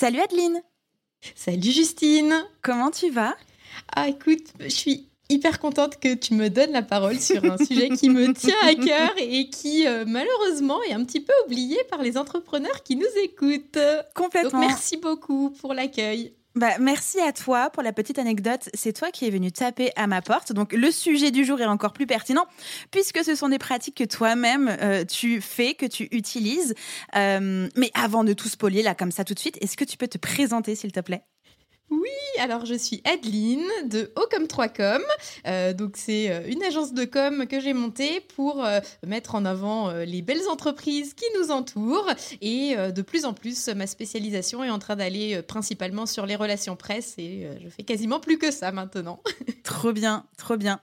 Salut Adeline Salut Justine Comment tu vas? Ah écoute, je suis hyper contente que tu me donnes la parole sur un sujet qui me tient à cœur et qui euh, malheureusement est un petit peu oublié par les entrepreneurs qui nous écoutent. Complètement. Donc merci beaucoup pour l'accueil. Bah, merci à toi pour la petite anecdote. C'est toi qui es venu taper à ma porte. Donc le sujet du jour est encore plus pertinent puisque ce sont des pratiques que toi-même euh, tu fais, que tu utilises. Euh, mais avant de tout spolier là comme ça tout de suite, est-ce que tu peux te présenter s'il te plaît? Oui, alors je suis Adeline de Ocom 3 Com. Euh, donc c'est euh, une agence de com que j'ai montée pour euh, mettre en avant les belles entreprises qui nous entourent. Et de plus en plus, ma spécialisation est en train d'aller principalement sur les relations presse et je fais quasiment plus que ça maintenant. trop bien, trop bien.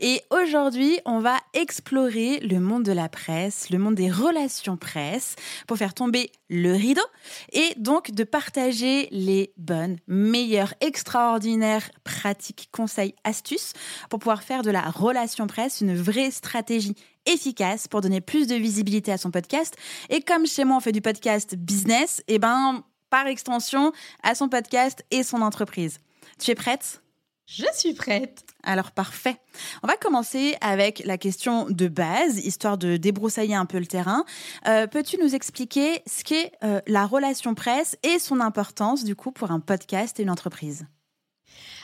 Et aujourd'hui, on va explorer le monde de la presse, le monde des relations presse, pour faire tomber le rideau et donc de partager les bonnes, meilleures, extraordinaires pratiques, conseils, astuces pour pouvoir faire de la relation presse une vraie stratégie efficace pour donner plus de visibilité à son podcast. Et comme chez moi, on fait du podcast business, et eh ben, par extension, à son podcast et son entreprise. Tu es prête? Je suis prête. Alors parfait. On va commencer avec la question de base, histoire de débroussailler un peu le terrain. Euh, peux-tu nous expliquer ce qu'est euh, la relation presse et son importance du coup pour un podcast et une entreprise?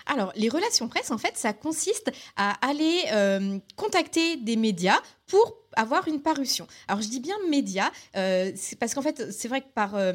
Alors, les relations presse, en fait, ça consiste à aller euh, contacter des médias pour avoir une parution. Alors je dis bien média, euh, parce qu'en fait c'est vrai que par, euh,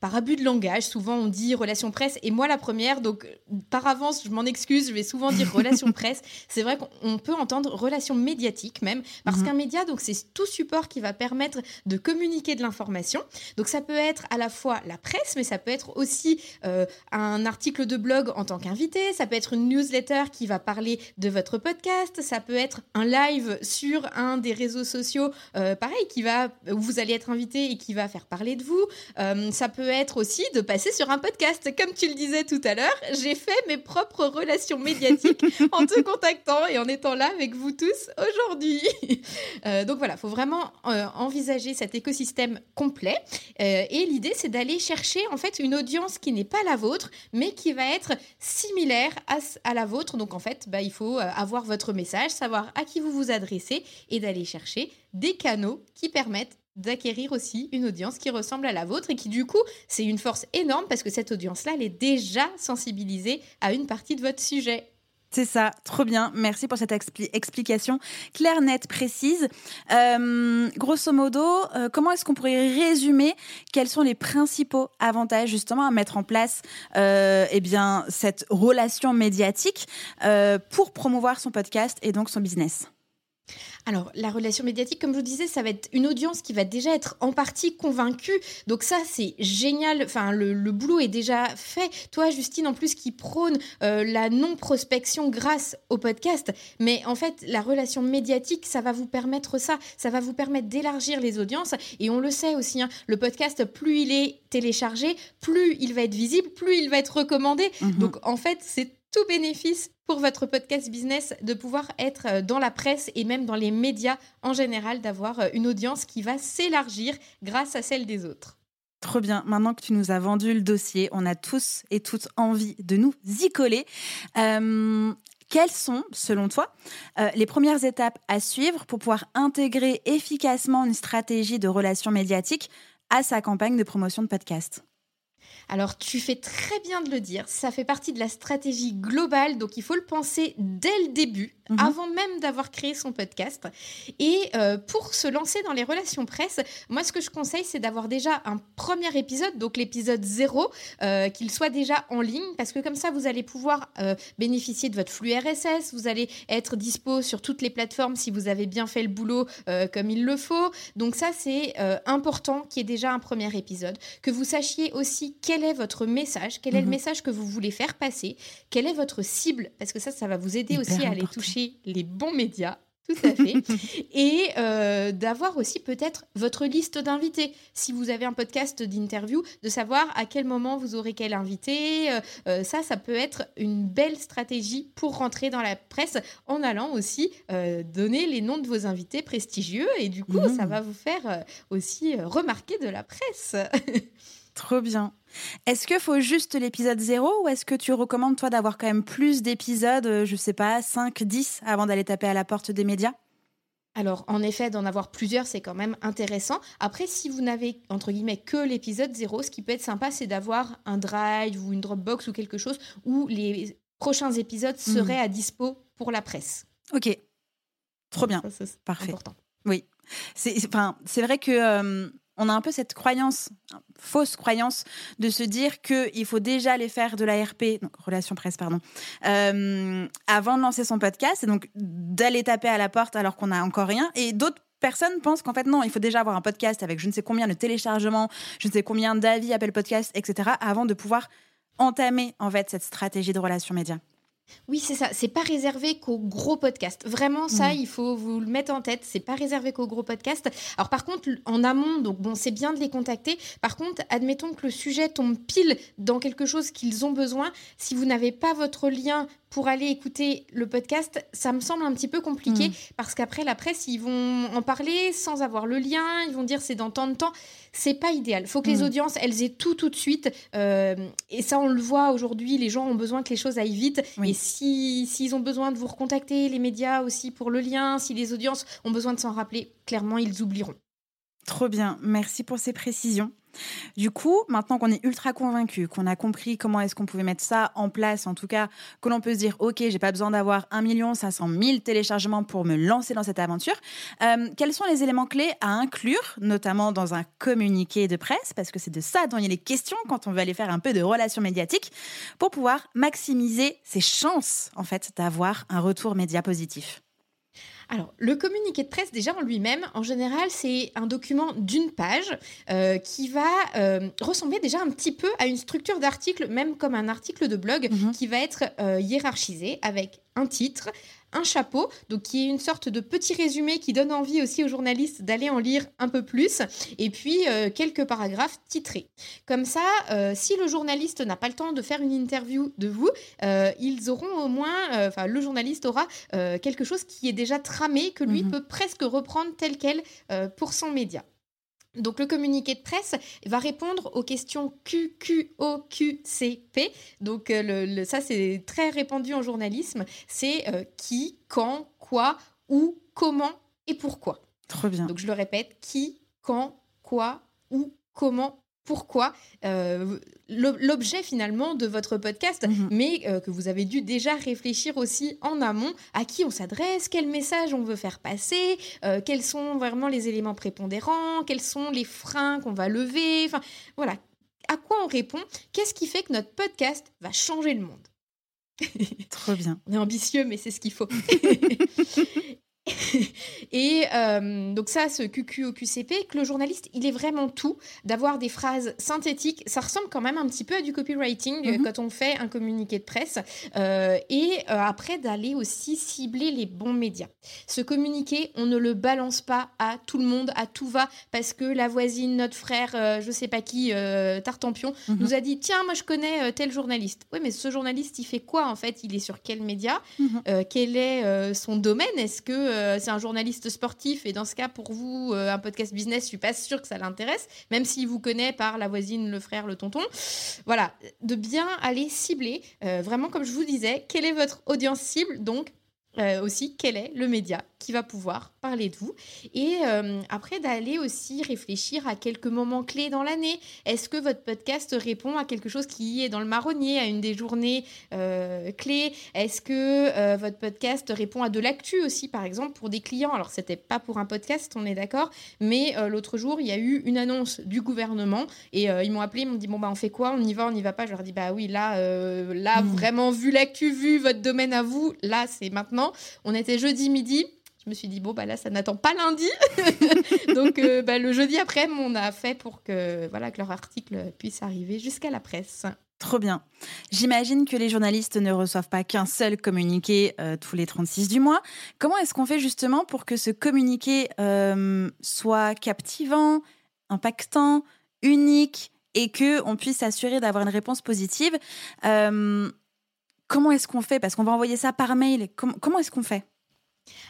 par abus de langage, souvent on dit relation presse, et moi la première, donc par avance je m'en excuse, je vais souvent dire relation presse. C'est vrai qu'on peut entendre relation médiatique même, parce mhm. qu'un média, donc c'est tout support qui va permettre de communiquer de l'information. Donc ça peut être à la fois la presse, mais ça peut être aussi euh, un article de blog en tant qu'invité, ça peut être une newsletter qui va parler de votre podcast, ça peut être un live sur un des réseaux sociaux, euh, pareil, qui va, où vous allez être invité et qui va faire parler de vous. Euh, ça peut être aussi de passer sur un podcast. Comme tu le disais tout à l'heure, j'ai fait mes propres relations médiatiques en te contactant et en étant là avec vous tous aujourd'hui. Euh, donc voilà, il faut vraiment envisager cet écosystème complet. et l'idée, c'est d'aller chercher en fait une audience qui n'est pas la vôtre, mais qui va être similaire à, la vôtre. Donc en fait, bah, il faut avoir votre message, savoir à qui vous vous adressez et d'aller chercher des canaux qui permettent d'acquérir aussi une audience qui ressemble à la vôtre et qui du coup c'est une force énorme parce que cette audience-là elle est déjà sensibilisée à une partie de votre sujet. C'est ça, trop bien. Merci pour cette explication claire, nette, précise. Euh, grosso modo, euh, comment est-ce qu'on pourrait résumer quels sont les principaux avantages justement à mettre en place euh, eh bien, cette relation médiatique pour promouvoir son podcast et donc son business? Alors, la relation médiatique, comme je vous disais, ça va être une audience qui va déjà être en partie convaincue. Donc ça, c'est génial. Enfin, le, boulot est déjà fait. Toi, Justine, en plus, qui prône euh, la non-prospection grâce au podcast. Mais en fait, la relation médiatique, ça va vous permettre ça. Ça va vous permettre d'élargir les audiences. Et on le sait aussi, hein, le podcast, plus il est téléchargé, plus il va être visible, plus il va être recommandé. Mhm. Donc, en fait, c'est tout bénéfice pour votre podcast business de pouvoir être euh, dans la presse et même dans les médias en général, d'avoir euh, une audience qui va s'élargir grâce à celle des autres. Trop bien. Maintenant que tu nous as vendu le dossier, on a tous et toutes envie de nous y coller. Euh, Quelles sont, selon toi, les premières étapes à suivre pour pouvoir intégrer efficacement une stratégie de relations médiatiques à sa campagne de promotion de podcast? Alors, tu fais très bien de le dire, ça fait partie de la stratégie globale, donc il faut le penser dès le début, mhm. avant même d'avoir créé son podcast. Et euh, pour se lancer dans les relations presse, moi, ce que je conseille, c'est d'avoir déjà un premier épisode, donc l'épisode 0, euh, qu'il soit déjà en ligne, parce que comme ça, vous allez pouvoir euh, bénéficier de votre flux RSS, vous allez être dispo sur toutes les plateformes si vous avez bien fait le boulot comme il le faut. Donc ça, c'est important qu'il y ait déjà un premier épisode, que vous sachiez aussi quel quel est votre message, quel est le mhm. message que vous voulez faire passer, quelle est votre cible, parce que ça, ça va vous aider aussi à aller toucher les bons médias. Tout à fait. et euh, d'avoir aussi peut-être votre liste d'invités. Si vous avez un podcast d'interview, de savoir à quel moment vous aurez quel invité. Euh, euh, ça, ça peut être une belle stratégie pour rentrer dans la presse en allant aussi donner les noms de vos invités prestigieux. Et du coup, ça mmh. va vous faire aussi remarquer de la presse. Trop bien. Est-ce qu'il faut juste l'épisode 0 ou est-ce que tu recommandes, toi, d'avoir quand même plus d'épisodes, euh, je sais pas, 5, 10 avant d'aller taper à la porte des médias? Alors, en effet, d'en avoir plusieurs, c'est quand même intéressant. Après, si vous n'avez, entre guillemets, que l'épisode 0, ce qui peut être sympa, c'est d'avoir un Drive ou une Dropbox ou quelque chose où les prochains épisodes hmm. seraient à dispo pour la presse. Ok. Trop bien. Parfait. Important. Oui. C'est vrai que... Euh, on a un peu cette croyance, fausse croyance, de se dire qu'il faut déjà aller faire de l'ARP, donc relation presse, pardon, euh, avant de lancer son podcast, et donc d'aller taper à la porte alors qu'on n'a encore rien. Et d'autres personnes pensent qu'en fait, non, il faut déjà avoir un podcast avec je ne sais combien de téléchargements, je ne sais combien d'avis, appels podcast, etc., avant de pouvoir entamer en fait cette stratégie de relation média. Oui, c'est ça. C'est pas réservé qu'aux gros podcasts. Vraiment, ça, mm. il faut vous le mettre en tête. C'est pas réservé qu'aux gros podcasts. Alors, par contre, en amont, donc bon, c'est bien de les contacter. Par contre, admettons que le sujet tombe pile dans quelque chose qu'ils ont besoin. Si vous n'avez pas votre lien pour aller écouter le podcast, ça me semble un petit peu compliqué mm. parce qu'après la presse, ils vont en parler sans avoir le lien, ils vont dire c'est dans tant de temps. C'est pas idéal. Faut que les mm. audiences, elles aient tout tout de suite. Euh, et ça, on le voit aujourd'hui, les gens ont besoin que les choses aillent vite. Et s'ils si, ont besoin de vous recontacter, les médias aussi pour le lien, si les audiences ont besoin de s'en rappeler, clairement, ils oublieront. Trop bien, merci pour ces précisions. Du coup, maintenant qu'on est ultra convaincu, qu'on a compris comment est-ce qu'on pouvait mettre ça en place, en tout cas, que l'on peut se dire, OK, j'ai pas besoin d'avoir 1 500 000 téléchargements pour me lancer dans cette aventure, euh, quels sont les éléments clés à inclure, notamment dans un communiqué de presse, parce que c'est de ça dont il est question quand on veut aller faire un peu de relations médiatiques, pour pouvoir maximiser ses chances, en fait, d'avoir un retour média positif alors, le communiqué de presse, déjà en lui-même, en général, c'est un document d'une page euh, qui va euh, ressembler déjà un petit peu à une structure d'article, même comme un article de blog, mhm. qui va être euh, hiérarchisé avec un titre, un chapeau, donc qui est une sorte de petit résumé qui donne envie aussi aux journalistes d'aller en lire un peu plus, et puis euh, quelques paragraphes titrés. Comme ça, euh, si le journaliste n'a pas le temps de faire une interview de vous, euh, ils auront au moins, enfin le journaliste aura quelque chose qui est déjà tramé, que lui mhm. peut presque reprendre tel quel pour son média. Donc le communiqué de presse va répondre aux questions QQOQCP. Donc euh, ça c'est très répandu en journalisme. C'est euh, qui, quand, quoi, où, comment et pourquoi. Trop bien. Donc je le répète, qui, quand, quoi, où, comment pourquoi euh, l'objet finalement de votre podcast, mhm. mais euh, que vous avez dû déjà réfléchir aussi en amont à qui on s'adresse, quel message on veut faire passer, euh, quels sont vraiment les éléments prépondérants, quels sont les freins qu'on va lever, enfin voilà, à quoi on répond, qu'est-ce qui fait que notre podcast va changer le monde? Trop bien. On est ambitieux, mais c'est ce qu'il faut. et euh, donc ça, ce QQ au QCP, que le journaliste, il est vraiment tout, d'avoir des phrases synthétiques. Ça ressemble quand même un petit peu à du copywriting euh, mhm. quand on fait un communiqué de presse. Euh, et après, d'aller aussi cibler les bons médias. Ce communiqué, on ne le balance pas à tout le monde, à tout va, parce que la voisine, notre frère, je sais pas qui, Tartampion, mhm. nous a dit, tiens, moi je connais tel journaliste. Oui, mais ce journaliste, il fait quoi en fait? Il est sur quel média? Mhm. Quel est son domaine? Est-ce que euh, c'est un journaliste sportif et dans ce cas, pour vous, euh, un podcast business, je suis pas sûre que ça l'intéresse, même s'il vous connaît par la voisine, le frère, le tonton. Voilà, de bien aller cibler, euh, vraiment comme je vous disais, quelle est votre audience cible, donc euh, aussi quel est le média qui va pouvoir parler de vous. Et euh, après, d'aller aussi réfléchir à quelques moments clés dans l'année. Est-ce que votre podcast répond à quelque chose qui est dans le marronnier, à une des journées euh, clés? Est-ce que votre podcast répond à de l'actu aussi, par exemple, pour des clients? Alors, c'était pas pour un podcast, on est d'accord, mais l'autre jour, il y a eu une annonce du gouvernement et ils m'ont appelé, ils m'ont dit Bon, bah, on fait quoi? On y va, on n'y va pas? Je leur dis Bah oui, là, là Mm. vraiment, vu l'actu, vu votre domaine à vous, là, c'est maintenant. On était jeudi midi. Je me suis dit, bon, bah là, ça n'attend pas lundi. Donc, euh, bah, le jeudi après, on a fait pour que, voilà, que leur article puisse arriver jusqu'à la presse. Trop bien. J'imagine que les journalistes ne reçoivent pas qu'un seul communiqué euh, tous les 36 du mois. Comment est-ce qu'on fait justement pour que ce communiqué euh, soit captivant, impactant, unique et que on puisse s'assurer d'avoir une réponse positive Comment est-ce qu'on fait? Parce qu'on va envoyer ça par mail. Com- comment est-ce qu'on fait?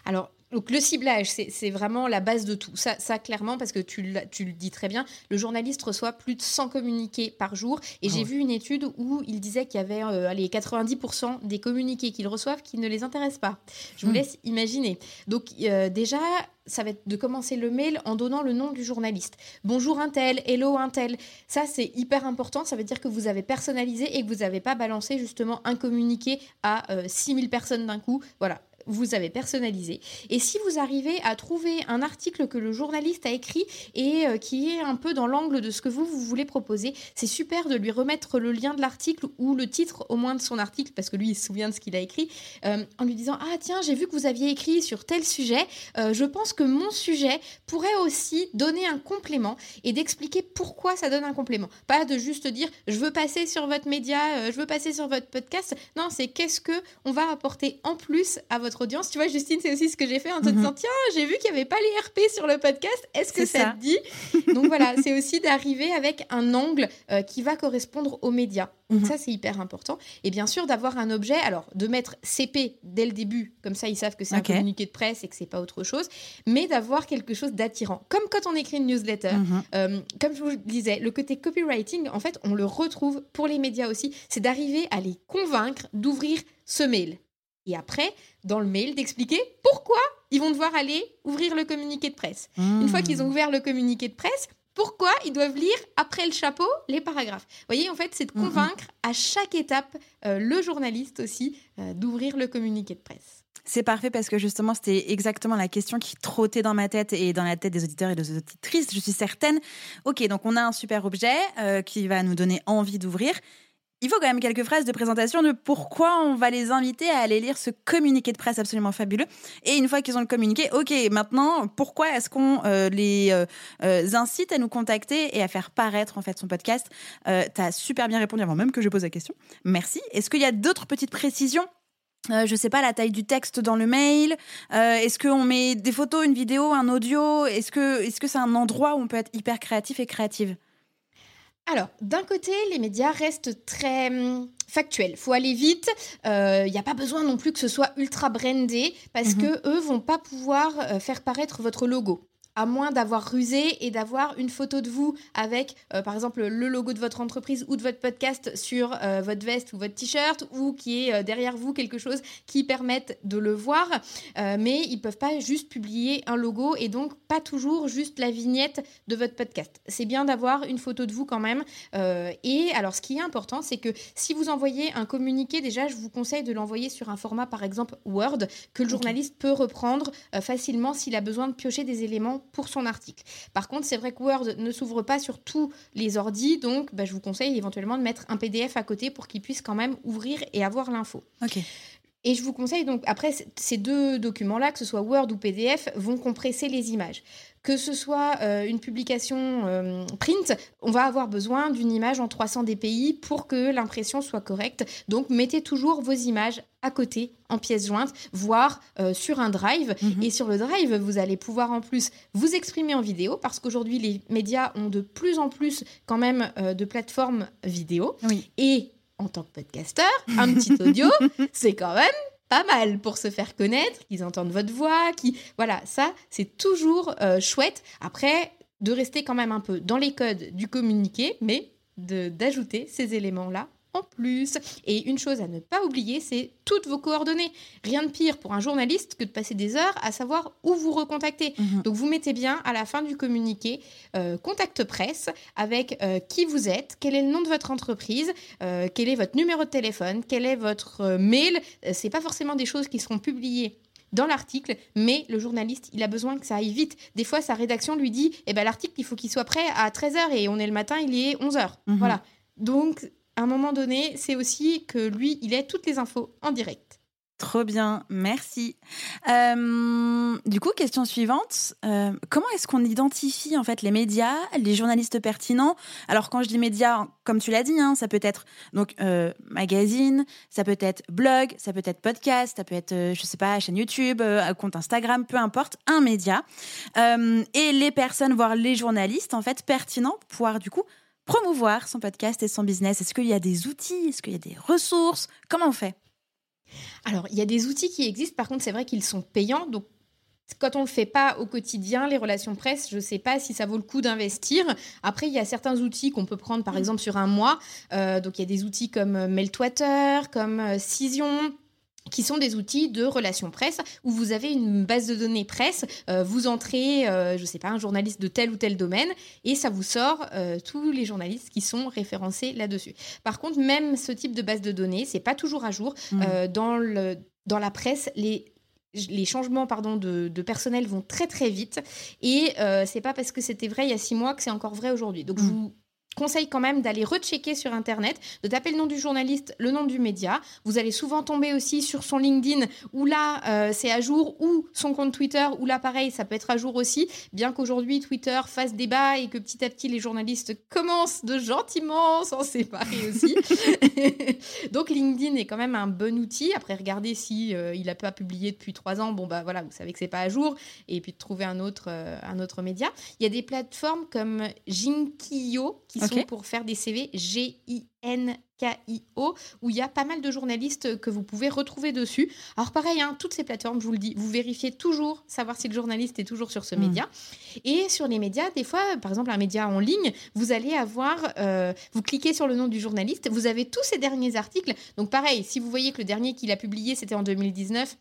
Alors, donc le ciblage, c'est vraiment la base de tout. Ça, ça clairement, parce que tu, le dis très bien, le journaliste reçoit plus de 100 communiqués par jour. Et Ah j'ai ouais. vu une étude où il disait qu'il y avait euh, allez, 90% des communiqués qu'ils reçoivent qui ne les intéressent pas. Je vous Hmm. laisse imaginer. Donc euh, déjà, ça va être de commencer le mail en donnant le nom du journaliste. Bonjour un tel, hello un tel. Ça, c'est hyper important. Ça veut dire que vous avez personnalisé et que vous n'avez pas balancé justement un communiqué à euh, 6000 personnes d'un coup. Voilà. Vous avez personnalisé. Et si vous arrivez à trouver un article que le journaliste a écrit et euh, qui est un peu dans l'angle de ce que vous, vous voulez proposer, c'est super de lui remettre le lien de l'article ou le titre au moins de son article, parce que lui, il se souvient de ce qu'il a écrit, euh, en lui disant Ah, tiens, j'ai vu que vous aviez écrit sur tel sujet. Euh, je pense que mon sujet pourrait aussi donner un complément et d'expliquer pourquoi ça donne un complément. Pas de juste dire Je veux passer sur votre média, je veux passer sur votre podcast. Non, c'est qu'est-ce que on va apporter en plus à votre audience. Tu vois, Justine, c'est aussi ce que j'ai fait en te Mhm. disant Tiens, j'ai vu qu'il n'y avait pas les RP sur le podcast. Est-ce que ça, ça. te dit? Donc voilà, c'est aussi d'arriver avec un angle euh, qui va correspondre aux médias. Donc Mhm. ça, c'est hyper important. Et bien sûr, d'avoir un objet, alors de mettre CP dès le début, comme ça, ils savent que c'est Ok. un communiqué de presse et que c'est pas autre chose, mais d'avoir quelque chose d'attirant. Comme quand on écrit une newsletter. Mhm. Euh, comme je vous le disais, le côté copywriting, en fait, on le retrouve pour les médias aussi. C'est d'arriver à les convaincre d'ouvrir ce mail. Et après, dans le mail, d'expliquer pourquoi ils vont devoir aller ouvrir le communiqué de presse. Une fois qu'ils ont ouvert le communiqué de presse, pourquoi ils doivent lire après le chapeau les paragraphes? Vous voyez, en fait, c'est de Mhm. convaincre à chaque étape euh, le journaliste aussi euh, d'ouvrir le communiqué de presse. C'est parfait parce que justement, c'était exactement la question qui trottait dans ma tête et dans la tête des auditeurs et des auditrices. Je suis certaine. Ok, donc on a un super objet euh, qui va nous donner envie d'ouvrir. Il faut quand même quelques phrases de présentation de pourquoi on va les inviter à aller lire ce communiqué de presse absolument fabuleux. Et une fois qu'ils ont le communiqué, ok, maintenant, pourquoi est-ce qu'on euh, les euh, euh, incite à nous contacter et à faire paraître en fait son podcast? Euh, T'as super bien répondu avant même que je pose la question. Merci. Est-ce qu'il y a d'autres petites précisions? Je sais pas la taille du texte dans le mail. Est-ce qu'on met des photos, une vidéo, un audio? Est-ce que est-ce que c'est un endroit où on peut être hyper créatif et créative? Alors, d'un côté, les médias restent très hum, factuels. faut aller vite. Il n'y a pas besoin non plus que ce soit ultra brandé parce Mhm. que eux vont pas pouvoir euh, faire paraître votre logo. À moins d'avoir rusé et d'avoir une photo de vous avec, euh, par exemple, le logo de votre entreprise ou de votre podcast sur euh, votre veste ou votre t-shirt, ou qui est euh, derrière vous quelque chose qui permette de le voir. Mais ils peuvent pas juste publier un logo et donc pas toujours juste la vignette de votre podcast. C'est bien d'avoir une photo de vous quand même. Et alors, ce qui est important, c'est que si vous envoyez un communiqué, déjà, je vous conseille de l'envoyer sur un format, par exemple, Word, que le journaliste peut reprendre facilement s'il a besoin de piocher des éléments pour son article. Par contre, c'est vrai que Word ne s'ouvre pas sur tous les ordis, donc bah, je vous conseille éventuellement de mettre un PDF à côté pour qu'il puisse quand même ouvrir et avoir l'info. Ok. Et je vous conseille donc, après, ces deux documents-là, que ce soit Word ou PDF, vont compresser les images. Que ce soit euh, une publication euh, print, on va avoir besoin d'une image en 300 dpi pour que l'impression soit correcte. Donc, mettez toujours vos images à côté, en pièces jointes, voire euh, sur un drive. Mhm. Et sur le drive, vous allez pouvoir en plus vous exprimer en vidéo, parce qu'aujourd'hui, les médias ont de plus en plus quand même euh, de plateformes vidéo. Oui. Et en tant que podcasteur, un petit audio, c'est quand même pas mal pour se faire connaître, qu'ils entendent votre voix, qui voilà, ça c'est toujours euh, chouette. Après, de rester quand même un peu dans les codes du communiqué, mais d'ajouter ces éléments-là en plus. Et une chose à ne pas oublier, c'est toutes vos coordonnées. Rien de pire pour un journaliste que de passer des heures à savoir où vous recontacter. Mhm. Donc vous mettez bien à la fin du communiqué euh, contact presse avec euh, qui vous êtes, quel est le nom de votre entreprise, euh, quel est votre numéro de téléphone, quel est votre mail. C'est pas forcément des choses qui seront publiées dans l'article, mais le journaliste, il a besoin que ça aille vite. Des fois, sa rédaction lui dit, eh ben, l'article, il faut qu'il soit prêt à 13h et on est le matin, il est 11h. Mhm. Voilà. Donc, à un moment donné, c'est aussi que lui, il ait toutes les infos en direct. Trop bien, merci. Euh, du coup, question suivante. euh, comment est-ce qu'on identifie en fait les médias, les journalistes pertinents? Alors quand je dis médias, comme tu l'as dit, hein, ça peut être donc euh, magazine, ça peut être blog, ça peut être podcast, ça peut être je sais pas chaîne YouTube, compte Instagram, peu importe, un média. Et les personnes, voire les journalistes en fait pertinents, pour pouvoir du coup promouvoir son podcast et son business? Est-ce qu'il y a des outils? Est-ce qu'il y a des ressources? Comment on fait? Alors, il y a des outils qui existent, par contre, c'est vrai qu'ils sont payants. Donc, quand on ne le fait pas au quotidien, les relations presse, je ne sais pas si ça vaut le coup d'investir. Après, il y a certains outils qu'on peut prendre, par exemple, sur un mois. Euh, donc, il y a des outils comme euh, Mailtwater, comme euh, Cision qui sont des outils de relations presse où vous avez une base de données presse, euh, vous entrez, euh, je sais pas, un journaliste de tel ou tel domaine et ça vous sort euh, tous les journalistes qui sont référencés là-dessus. Par contre, même ce type de base de données, c'est pas toujours à jour. Euh, dans, le, dans la presse, les les changements pardon, de, de personnel vont très très vite et euh, c'est pas parce que c'était vrai il y a six mois que c'est encore vrai aujourd'hui. Donc je Mm. vous conseille quand même d'aller rechecker sur internet, de taper le nom du journaliste, le nom du média. Vous allez souvent tomber aussi sur son LinkedIn où là euh, c'est à jour ou son compte Twitter où là pareil ça peut être à jour aussi. Bien qu'aujourd'hui Twitter fasse débat et que petit à petit les journalistes commencent de gentiment s'en séparer aussi. Donc LinkedIn est quand même un bon outil. Après, regardez si euh, il a pas publié depuis trois ans. Bon bah voilà, vous savez que c'est pas à jour. Et puis de trouver un autre, euh, un autre média. Il y a des plateformes comme Jinkio qui sont Pour faire des CV G-I-N-K-I-O où il y a pas mal de journalistes que vous pouvez retrouver dessus. Alors pareil, hein, toutes ces plateformes, je vous le dis, vous vérifiez toujours savoir si le journaliste est toujours sur ce Mm. média. Et sur les médias, des fois, par exemple un média en ligne, vous allez avoir, euh, vous cliquez sur le nom du journaliste, vous avez tous ces derniers articles. Donc pareil, si vous voyez que le dernier qu'il a publié, c'était en 2019,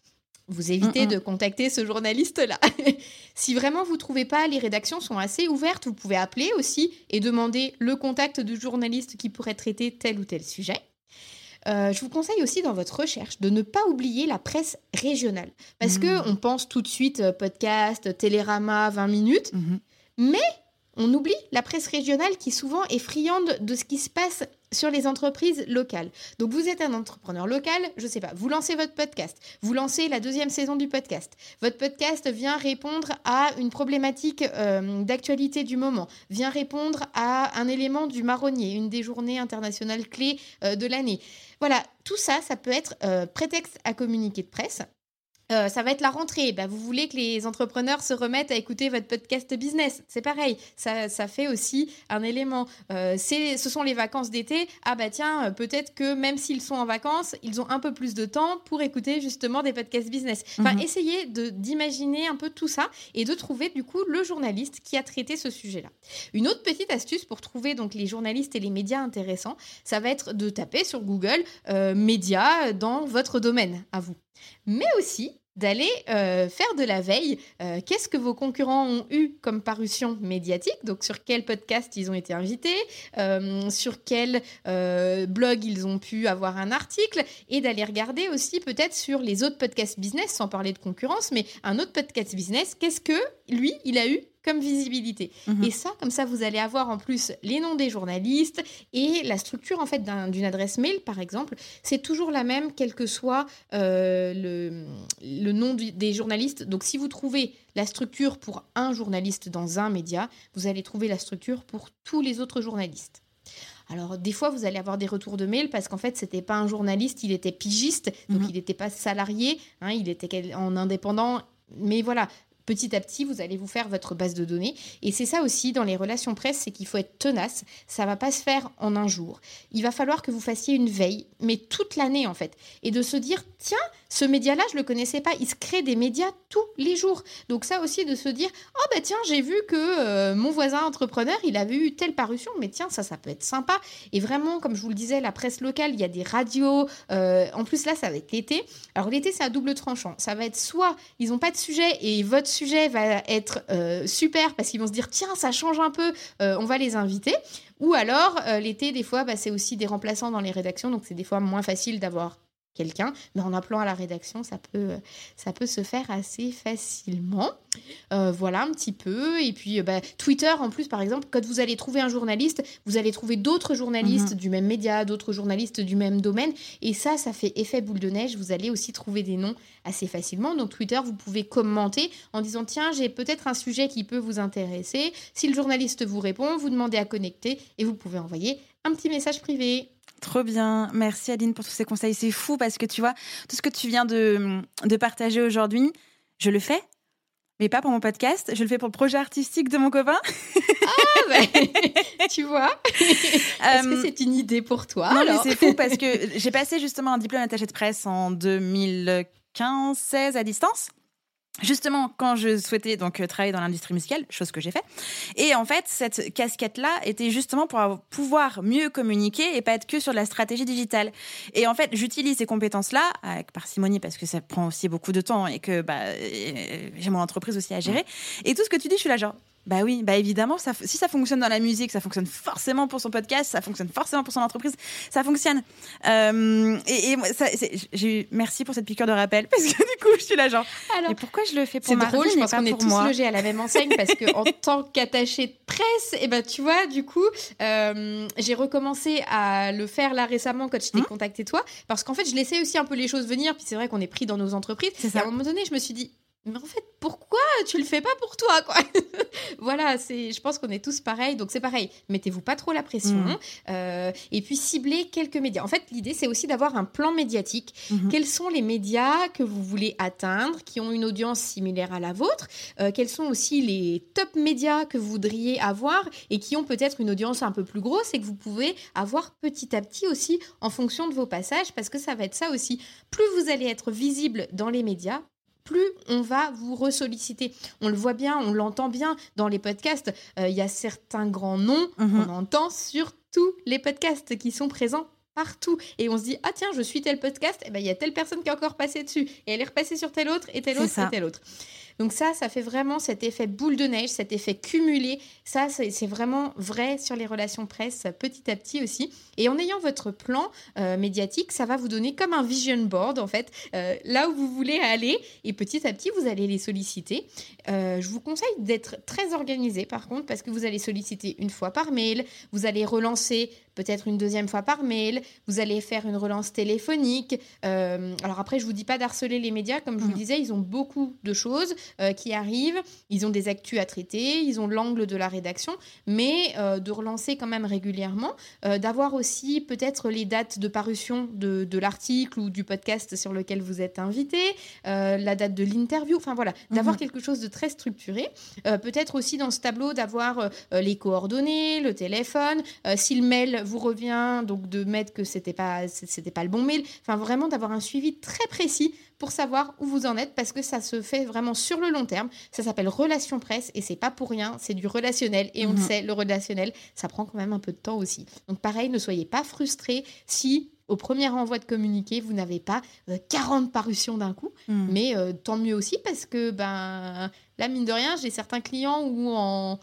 vous évitez Mm-mm. de contacter ce journaliste-là. si vraiment vous trouvez pas, les rédactions sont assez ouvertes. Vous pouvez appeler aussi et demander le contact du journaliste qui pourrait traiter tel ou tel sujet. Euh, je vous conseille aussi dans votre recherche de ne pas oublier la presse régionale. Parce Mm. que on pense tout de suite euh, podcast, télérama, 20 minutes. Mhm. On oublie la presse régionale qui souvent est friande de ce qui se passe sur les entreprises locales. Donc vous êtes un entrepreneur local, je sais pas, vous lancez votre podcast, vous lancez la deuxième saison du podcast. Votre podcast vient répondre à une problématique euh, d'actualité du moment, vient répondre à un élément du marronnier, une des journées internationales clés euh, de l'année. Voilà, tout ça, ça peut être euh, prétexte à communiquer de presse. Euh, ça va être la rentrée. Bah, vous voulez que les entrepreneurs se remettent à écouter votre podcast business. C'est pareil. Ça, ça fait aussi un élément. Euh, ce sont les vacances d'été. Ah bah tiens, euh, peut-être que même s'ils sont en vacances, ils ont un peu plus de temps pour écouter justement des podcasts business. Enfin, Mhm. essayez de, d'imaginer un peu tout ça et de trouver du coup le journaliste qui a traité ce sujet-là. Une autre petite astuce pour trouver donc les journalistes et les médias intéressants, ça va être de taper sur Google euh, médias dans votre domaine à vous mais aussi d'aller euh, faire de la veille. Euh, Qu'est-ce que vos concurrents ont eu comme parution médiatique? Donc sur quel podcast ils ont été invités, euh, sur quel blog ils ont pu avoir un article, et d'aller regarder aussi peut-être sur les autres podcasts business, sans parler de concurrence, mais un autre podcast business, qu'est-ce que lui, il a eu comme visibilité. Mhm. Et ça, comme ça, vous allez avoir en plus les noms des journalistes et la structure en fait d'un- d'une adresse mail, par exemple, c'est toujours la même, quel que soit euh, le, le nom du- des journalistes. Donc, si vous trouvez la structure pour un journaliste dans un média, vous allez trouver la structure pour tous les autres journalistes. Alors, des fois, vous allez avoir des retours de mail parce qu'en fait, c'était pas un journaliste, il était pigiste, donc Mhm. il n'était pas salarié, hein, il était en indépendant. Mais voilà, petit à petit, vous allez vous faire votre base de données. Et c'est ça aussi dans les relations presse, c'est qu'il faut être tenace. Ça va pas se faire en un jour. Il va falloir que vous fassiez une veille, mais toute l'année en fait, et de se dire tiens, ce média-là, je le connaissais pas. Il se crée des médias tous les jours. Donc ça aussi de se dire, oh bah tiens, j'ai vu que euh, mon voisin entrepreneur, il avait eu telle parution, mais tiens, ça, ça peut être sympa. Et vraiment, comme je vous le disais, la presse locale, il y a des radios. euh, en plus là, ça va être l'été. Alors l'été, c'est à double tranchant. Ça va être soit ils n'ont pas de sujet et votre sujet va être euh, super parce qu'ils vont se dire, tiens, ça change un peu, on va les inviter. Ou alors, l'été, des fois, bah, c'est aussi des remplaçants dans les rédactions, donc c'est des fois moins facile d'avoir quelqu'un, mais en appelant à la rédaction, ça peut, ça peut se faire assez facilement. Euh, voilà un petit peu. Et puis, euh, bah, Twitter, en plus, par exemple, quand vous allez trouver un journaliste, vous allez trouver d'autres journalistes du même média, d'autres journalistes du même domaine. Et ça, ça fait effet boule de neige. Vous allez aussi trouver des noms assez facilement. Donc, Twitter, vous pouvez commenter en disant, tiens, j'ai peut-être un sujet qui peut vous intéresser. Si le journaliste vous répond, vous demandez à connecter et vous pouvez envoyer un petit message privé. Trop bien. Merci Aline pour tous ces conseils. C'est fou parce que tu vois, tout ce que tu viens de, de partager aujourd'hui, je le fais, mais pas pour mon podcast. Je le fais pour le projet artistique de mon copain. Ah ouais, tu vois Est-ce que Euh, c'est une idée pour toi non, mais c'est fou parce que j'ai passé justement un diplôme d'attaché de presse en 2015-16 à distance. Justement, quand je souhaitais donc euh, travailler dans l'industrie musicale, chose que j'ai fait. Et en fait, cette casquette-là était justement pour avoir- pouvoir mieux communiquer et pas être que sur de la stratégie digitale. Et en fait, j'utilise ces compétences-là avec parcimonie parce que ça prend aussi beaucoup de temps et que bah, j'ai mon entreprise aussi à gérer. Et tout ce que tu dis, je suis là genre. Bah oui, bah évidemment, ça, si ça fonctionne dans la musique, ça fonctionne forcément pour son podcast, ça fonctionne forcément pour son entreprise, ça fonctionne. Euh, et, et moi, ça, eu merci pour cette piqûre de rappel parce que du coup, je suis là genre. Alors, Mais pourquoi je le fais pour C'est Marvin, drôle, je pense qu'on est tous moi? logés à la même enseigne parce que en tant qu'attaché de presse, et ben tu vois, du coup, euh, j'ai recommencé à le faire là récemment quand je t'ai Mhm. contacté toi, parce qu'en fait, je laissais aussi un peu les choses venir, puis c'est vrai qu'on est pris dans nos entreprises. C'est Et à un moment donné, je me suis dit. Mais en fait, pourquoi tu le fais pas pour toi, quoi? Voilà, c'est. Je pense qu'on est tous pareils, donc c'est pareil. Mettez-vous pas trop la pression, Mhm. euh, et puis ciblez quelques médias. En fait, l'idée, c'est aussi d'avoir un plan médiatique Mhm. quels sont les médias que vous voulez atteindre, qui ont une audience similaire à la vôtre Euh, Quels sont aussi les top médias que vous voudriez avoir et qui ont peut-être une audience un peu plus grosse et que vous pouvez avoir petit à petit aussi en fonction de vos passages, parce que ça va être ça aussi. Plus vous allez être visible dans les médias, plus on va vous ressolliciter. On le voit bien, on l'entend bien dans les podcasts. Euh, Il y a certains grands noms Mhm. qu'on entend sur tous les podcasts qui sont présents partout. Et on se dit, ah tiens, je suis tel podcast, et ben il y a telle personne qui est encore passée dessus. Et elle est repassée sur tel autre, et tel autre, et tel autre. Donc ça, ça fait vraiment cet effet boule de neige, cet effet cumulé. Ça, c'est vraiment vrai sur les relations presse petit à petit aussi. Et en ayant votre plan euh, médiatique, ça va vous donner comme un vision board, en fait, euh, là où vous voulez aller. Et petit à petit, vous allez les solliciter. Euh, je vous conseille d'être très organisé, par contre, parce que vous allez solliciter une fois par mail, vous allez relancer peut-être une deuxième fois par mail, vous allez faire une relance téléphonique. Alors après, je vous dis pas d'harceler les médias, comme je vous le Mhm. disais, ils ont beaucoup de choses euh, qui arrivent, ils ont des actus à traiter, ils ont l'angle de la rédaction, mais euh, de relancer quand même régulièrement, euh, d'avoir aussi peut-être les dates de parution de, de l'article ou du podcast sur lequel vous êtes invité, la date de l'interview, enfin voilà, d'avoir Mhm. quelque chose de très structuré. Peut-être aussi dans ce tableau d'avoir les coordonnées, le téléphone, si le mail vous revient, donc de mettre que c'était pas c'était pas le bon mail, enfin vraiment d'avoir un suivi très précis pour savoir où vous en êtes parce que ça se fait vraiment sur le long terme. Ça s'appelle relation presse et c'est pas pour rien, c'est du relationnel et on le Mhm. sait, le relationnel, ça prend quand même un peu de temps aussi. Donc pareil, ne soyez pas frustrés si au premier envoi de communiqué, vous n'avez pas euh, 40 parutions d'un coup, Mhm. mais euh, tant mieux aussi parce que ben là mine de rien, j'ai certains clients où en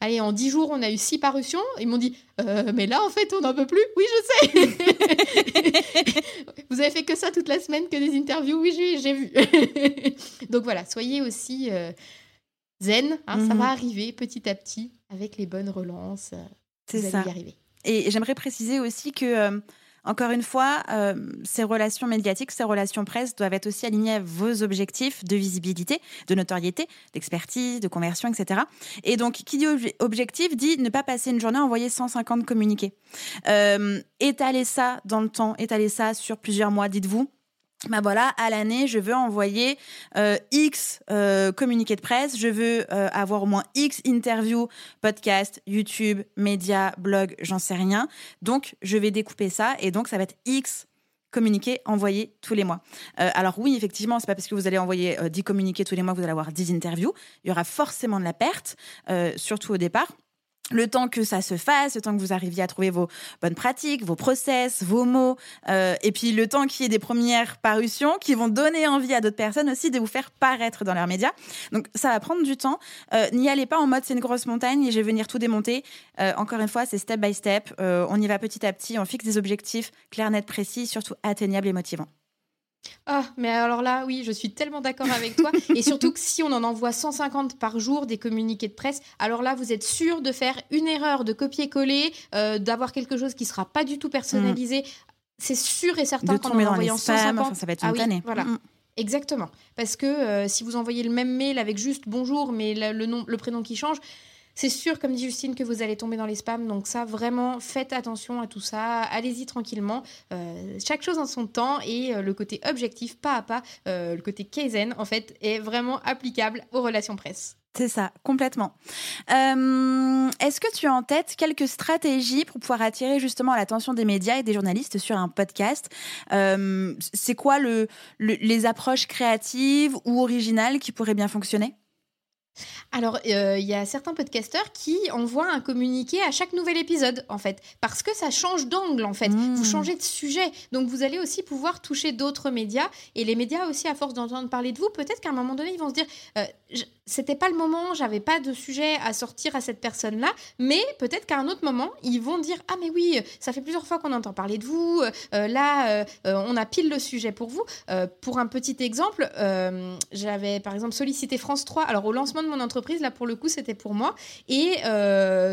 Allez, en 10 jours, on a eu 6 parutions. Ils m'ont dit Euh, Mais là, en fait, on n'en peut plus. Oui, je sais. Vous avez fait que ça toute la semaine, que des interviews. Oui, j'ai vu. Donc voilà, soyez aussi euh, zen. hein, Ça Mhm. va arriver petit à petit avec les bonnes relances. euh, C'est vous allez ça. y arriver. Et j'aimerais préciser aussi que, encore une fois, euh, ces relations médiatiques, ces relations presse doivent être aussi alignées à vos objectifs de visibilité, de notoriété, d'expertise, de conversion, etc. Et donc, qui dit obje- objectif dit ne pas passer une journée à envoyer 150 communiqués. Euh, étaler ça dans le temps, étaler ça sur plusieurs mois, dites-vous. Bah voilà, à l'année, je veux envoyer euh, X euh, communiqués de presse, je veux euh, avoir au moins X interviews, podcasts, YouTube, médias, blog, j'en sais rien. Donc, je vais découper ça et donc ça va être X communiqués envoyés tous les mois. Euh, alors oui, effectivement, c'est pas parce que vous allez envoyer euh, 10 communiqués tous les mois que vous allez avoir 10 interviews. Il y aura forcément de la perte, surtout au départ le temps que ça se fasse, le temps que vous arriviez à trouver vos bonnes pratiques, vos process, vos mots, euh, et puis le temps qu'il y ait des premières parutions qui vont donner envie à d'autres personnes aussi de vous faire paraître dans leurs médias. Donc ça va prendre du temps. Euh, N'y allez pas en mode c'est une grosse montagne et je vais venir tout démonter. Euh, encore une fois, c'est step by step. Euh, on y va petit à petit, on fixe des objectifs clairs, nets, précis, surtout atteignables et motivants. Ah, mais alors là, oui, je suis tellement d'accord avec toi. Et surtout que si on en envoie 150 par jour des communiqués de presse, alors là, vous êtes sûr de faire une erreur, de copier-coller, euh, d'avoir quelque chose qui sera pas du tout personnalisé. C'est sûr et certain qu'en en envoyant spams, 150, enfin, ça va être Ah une oui, tannée. voilà. Mm, mm. Exactement. Parce que euh, si vous envoyez le même mail avec juste bonjour, mais le, le nom, le prénom qui change, c'est sûr, comme dit Justine, que vous allez tomber dans les spams. Donc ça, vraiment, faites attention à tout ça. Allez-y tranquillement. Euh, chaque chose en son temps et euh, le côté objectif, pas à pas, euh, le côté Kaizen, en fait, est vraiment applicable aux relations presse. C'est ça, complètement. Est-ce que tu as en tête quelques stratégies pour pouvoir attirer justement l'attention des médias et des journalistes sur un podcast? C'est quoi le, le- les approches créatives ou originales qui pourraient bien fonctionner? Alors, euh, il y a certains podcasteurs qui envoient un communiqué à chaque nouvel épisode, en fait, parce que ça change d'angle, en fait. Mmh. Vous changez de sujet, donc vous allez aussi pouvoir toucher d'autres médias. Et les médias aussi, à force d'entendre parler de vous, peut-être qu'à un moment donné, ils vont se dire, euh, c'était pas le moment, j'avais pas de sujet à sortir à cette personne-là, mais peut-être qu'à un autre moment, ils vont dire, ah mais oui, ça fait plusieurs fois qu'on entend parler de vous, euh, là, euh, euh, on a pile le sujet pour vous. Pour un petit exemple, j'avais par exemple sollicité France 3. Alors au lancement de mon entreprise, là pour le coup c'était pour moi. Et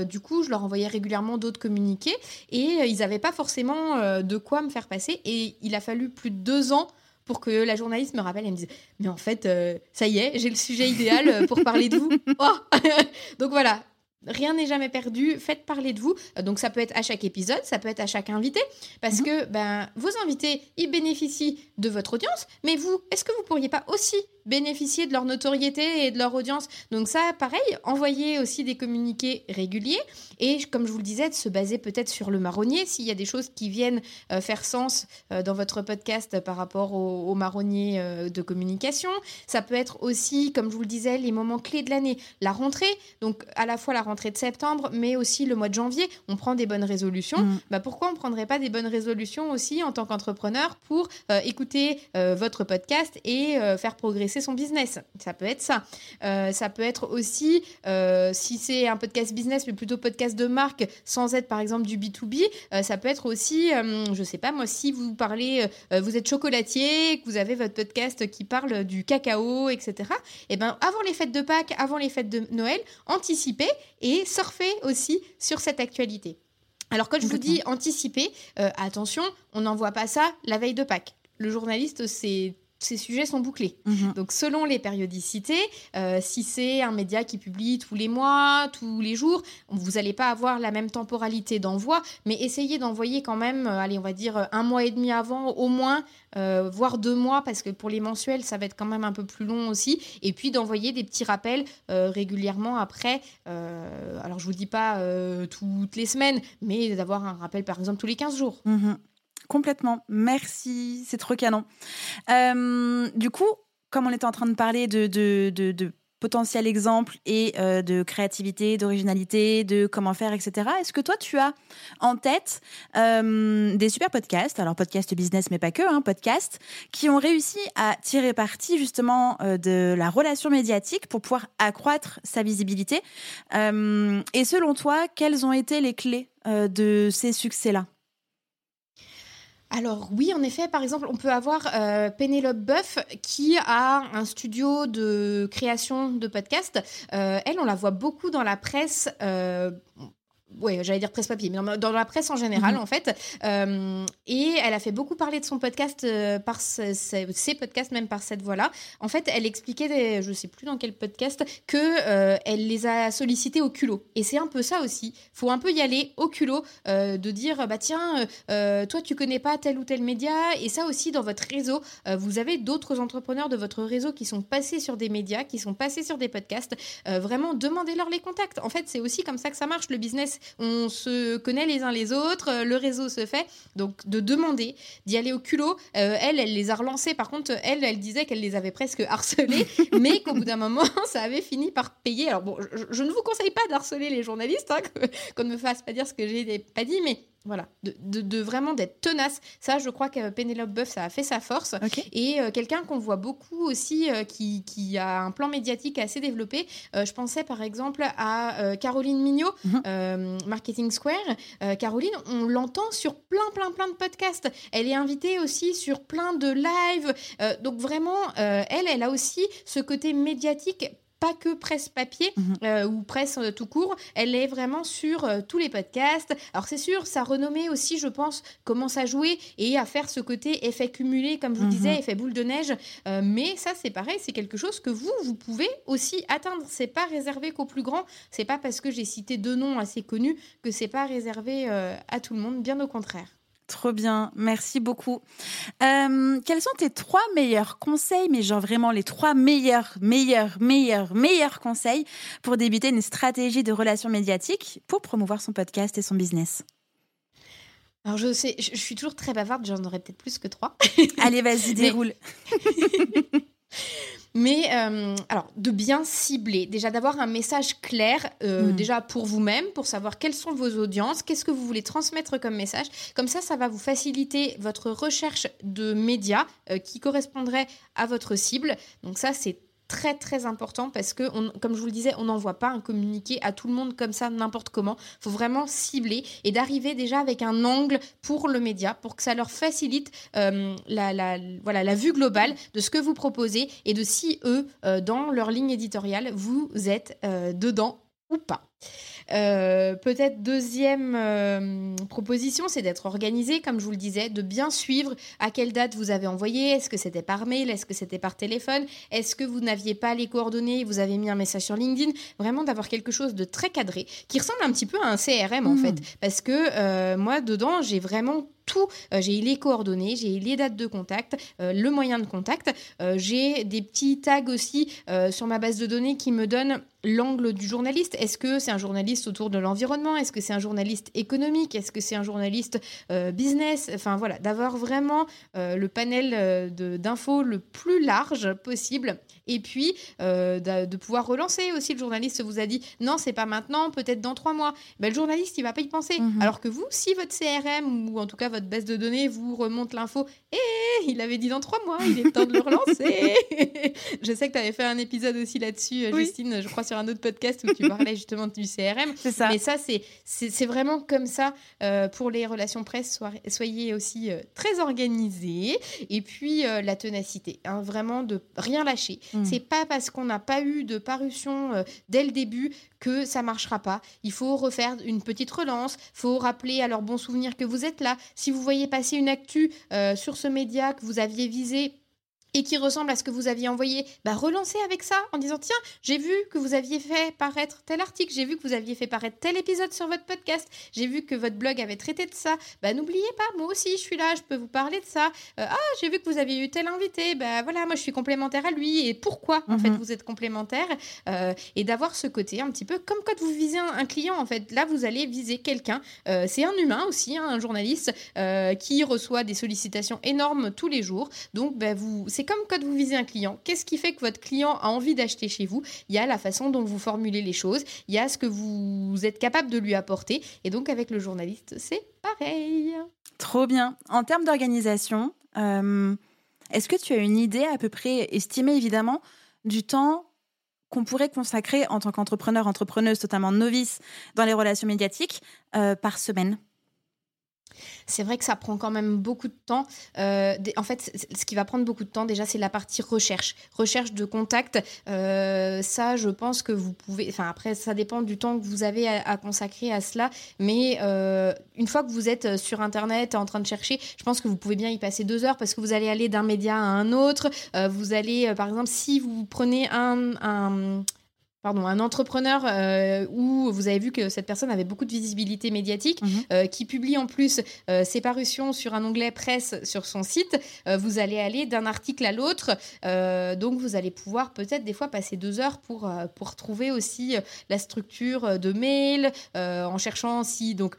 du coup je leur envoyais régulièrement d'autres communiqués et ils n'avaient pas forcément de quoi me faire passer. Et il a fallu plus de deux ans pour que la journaliste me rappelle et me dise mais en fait euh, ça y est j'ai le sujet idéal euh, pour parler de vous. Oh Donc voilà. Rien n'est jamais perdu, faites parler de vous. Donc ça peut être à chaque épisode, ça peut être à chaque invité, parce que ben, vos invités, ils bénéficient de votre audience, mais vous, est-ce que vous pourriez pas aussi bénéficier de leur notoriété et de leur audience Donc ça, pareil, envoyer aussi des communiqués réguliers, et comme je vous le disais, de se baser peut-être sur le marronnier, s'il y a des choses qui viennent euh, faire sens euh, dans votre podcast par rapport au, au marronnier euh, de communication. Ça peut être aussi, comme je vous le disais, les moments clés de l'année, la rentrée, donc à la fois la rentrée de septembre, mais aussi le mois de janvier, on prend des bonnes résolutions. Mm. Bah, pourquoi on ne prendrait pas des bonnes résolutions aussi en tant qu'entrepreneur pour écouter votre podcast et faire progresser son business Ça peut être ça. Euh, ça peut être aussi, euh, si c'est un podcast business, mais plutôt podcast de marque, sans être par exemple du B2B, euh, ça peut être aussi, je sais pas moi, si vous parlez, vous êtes chocolatier, que vous avez votre podcast qui parle du cacao, etc. Et ben avant les fêtes de Pâques, avant les fêtes de Noël, anticipez et surfez aussi sur cette actualité. Alors quand je vous dis anticiper, attention, on n'envoie pas ça la veille de Pâques. Le journaliste, c'est ces sujets sont bouclés. Mhm. Donc selon les périodicités, euh, si c'est un média qui publie tous les mois, tous les jours, vous n'allez pas avoir la même temporalité d'envoi, mais essayez d'envoyer quand même, euh, allez, on va dire un mois et demi avant, au moins, euh, voire deux mois, parce que pour les mensuels, ça va être quand même un peu plus long aussi. Et puis d'envoyer des petits rappels régulièrement après. Alors je vous dis pas toutes les semaines, mais d'avoir un rappel par exemple tous les 15 jours. Mhm. Complètement. Merci. C'est trop canon. Euh, du coup, comme on était en train de parler de, de, de, potentiels exemples et euh, de créativité, d'originalité, de comment faire, etc., est-ce que toi, tu as en tête euh, des super podcasts, alors podcast business, mais pas que, hein, podcasts, qui ont réussi à tirer parti justement de la relation médiatique pour pouvoir accroître sa visibilité Et selon toi, quelles ont été les clés de ces succès-là? Alors oui, en effet, par exemple, on peut avoir euh, Pénélope Boeuf qui a un studio de création de podcasts. Euh, elle, on la voit beaucoup dans la presse. Euh, Ouais, j'allais dire presse papier, mais dans, la presse en général, Mhm. en fait. Euh, et elle a fait beaucoup parler de son podcast, euh, par ce- ce- ses podcasts, même par cette voie-là. En fait, elle expliquait, des- je sais plus dans quel podcast, que euh, elle les a sollicités au culot. Et c'est un peu ça aussi. Faut un peu y aller au culot, de dire, bah tiens, toi tu connais pas tel ou tel média, et ça aussi dans votre réseau, vous avez d'autres entrepreneurs de votre réseau qui sont passés sur des médias, qui sont passés sur des podcasts. Vraiment, demandez-leur les contacts. En fait, c'est aussi comme ça que ça marche le business. On se connaît les uns les autres, le réseau se fait. Donc de demander, d'y aller au culot. elle, elle les a relancés. Par contre, elle, elle disait qu'elle les avait presque harcelés, mais qu'au bout d'un moment, ça avait fini par payer. Alors bon, je, ne vous conseille pas d'harceler les journalistes, hein, qu'on ne me fasse pas dire ce que j'ai pas dit, mais voilà, de, vraiment d'être tenace. Ça, je crois que Pénélope Boeuf, ça a fait sa force. Et euh, quelqu'un qu'on voit beaucoup aussi, euh, qui, a un plan médiatique assez développé. Euh, je pensais par exemple à Caroline Mignot, mhm. Marketing Square. Caroline, on l'entend sur plein, plein, plein de podcasts. Elle est invitée aussi sur plein de lives. donc vraiment, elle, elle a aussi ce côté médiatique pas que presse papier mhm. euh, ou presse euh, tout court, elle est vraiment sur euh, tous les podcasts. Alors c'est sûr, sa renommée aussi, je pense, commence à jouer et à faire ce côté effet cumulé, comme je vous disais, mhm. effet boule de neige. mais ça, c'est pareil, c'est quelque chose que vous, vous pouvez aussi atteindre. C'est pas réservé qu'aux plus grands. C'est pas parce que j'ai cité deux noms assez connus que c'est pas réservé à tout le monde. Bien au contraire. Trop bien, merci beaucoup. Euh, quels sont tes trois meilleurs conseils, mais genre vraiment les trois meilleurs, meilleurs, meilleurs, meilleurs conseils pour débuter une stratégie de relations médiatiques pour promouvoir son podcast et son business? Alors je sais, je, suis toujours très bavarde, j'en aurais peut-être plus que trois. Allez, vas-y, déroule. Mais euh, alors, de bien cibler, déjà d'avoir un message clair, euh, hmm. déjà pour vous-même, pour savoir quelles sont vos audiences, qu'est-ce que vous voulez transmettre comme message. Comme ça, ça va vous faciliter votre recherche de médias euh, qui correspondraient à votre cible. Donc ça, c'est très très important parce que, comme je vous le disais, on n'envoie pas un communiqué à tout le monde comme ça, n'importe comment. Il faut vraiment cibler et d'arriver déjà avec un angle pour le média, pour que ça leur facilite euh, la, voilà, la vue globale de ce que vous proposez et de si eux, euh, dans leur ligne éditoriale, vous êtes euh, dedans ou pas. Euh, peut-être deuxième euh, proposition, c'est d'être organisé, comme je vous le disais, de bien suivre à quelle date vous avez envoyé. Est-ce que c'était par mail Est-ce que c'était par téléphone Est-ce que vous n'aviez pas les coordonnées Vous avez mis un message sur LinkedIn Vraiment d'avoir quelque chose de très cadré, qui ressemble un petit peu à un CRM en hmm. fait. Parce que euh, moi, dedans, j'ai vraiment tout. j'ai les coordonnées, j'ai les dates de contact, le moyen de contact. j'ai des petits tags aussi sur ma base de données qui me donnent l'angle du journaliste. Est-ce que c'est un journaliste autour de l'environnement? Est-ce que c'est un journaliste économique? Est-ce que c'est un journaliste euh, business? Enfin voilà, d'avoir vraiment euh, le panel euh, d'infos le plus large possible et puis de, pouvoir relancer aussi. Le journaliste vous a dit non, c'est pas maintenant, peut-être dans trois mois. Ben, le journaliste, il va pas y penser. Mhm. Alors que vous, si votre CRM ou en tout cas votre base de données vous remonte l'info, et eh, il avait dit dans trois mois, il est temps de le relancer. je sais que tu avais fait un épisode aussi là-dessus, Justine, je crois sur un autre podcast où tu parlais justement du CRM. C'est ça. Mais ça, c'est vraiment comme ça euh, pour les relations presse. soyez aussi euh, très organisés. Et puis, euh, la ténacité. Hein, vraiment de rien lâcher. Mm. C'est pas parce qu'on n'a pas eu de parution dès le début que ça marchera pas. Il faut refaire une petite relance. faut rappeler à leurs bons souvenirs que vous êtes là. Si vous voyez passer une actu sur ce média que vous aviez visé, et qui ressemble à ce que vous aviez envoyé, bah relancez avec ça en disant tiens, j'ai vu que vous aviez fait paraître tel article, j'ai vu que vous aviez fait paraître tel épisode sur votre podcast, j'ai vu que votre blog avait traité de ça. Bah n'oubliez pas, moi aussi je suis là, je peux vous parler de ça. Euh, ah, j'ai vu que vous aviez eu tel invité, bah voilà, moi je suis complémentaire à lui et pourquoi en fait mhm. vous êtes complémentaire euh, et d'avoir ce côté un petit peu comme quand vous visez un, client en fait. Là vous allez viser quelqu'un, euh, c'est un humain aussi, hein, un journaliste qui reçoit des sollicitations énormes tous les jours. Donc bah, vous c'est comme quand vous visez un client. Qu'est-ce qui fait que votre client a envie d'acheter chez vous? Il y a la façon dont vous formulez les choses, il y a ce que vous êtes capable de lui apporter. Et donc avec le journaliste, c'est pareil. Trop bien. En termes d'organisation, euh, est-ce que tu as une idée à peu près estimée évidemment du temps qu'on pourrait consacrer en tant qu'entrepreneur, entrepreneuse, totalement novice dans les relations médiatiques euh, par semaine? C'est vrai que ça prend quand même beaucoup de temps. Euh, en fait, ce qui va prendre beaucoup de temps, déjà, c'est la partie recherche. Recherche de contact. Euh, ça, je pense que vous pouvez. Enfin, après, ça dépend du temps que vous avez à, consacrer à cela. Mais euh, une fois que vous êtes sur Internet en train de chercher, je pense que vous pouvez bien y passer deux heures parce que vous allez aller d'un média à un autre. vous allez, par exemple, si vous prenez un pardon, un entrepreneur euh, où vous avez vu que cette personne avait beaucoup de visibilité médiatique, Mhm. euh, qui publie en plus euh, ses parutions sur un onglet presse sur son site, vous allez aller d'un article à l'autre. donc, vous allez pouvoir peut-être des fois passer deux heures pour, pour trouver aussi la structure de mail, en cherchant si. Donc,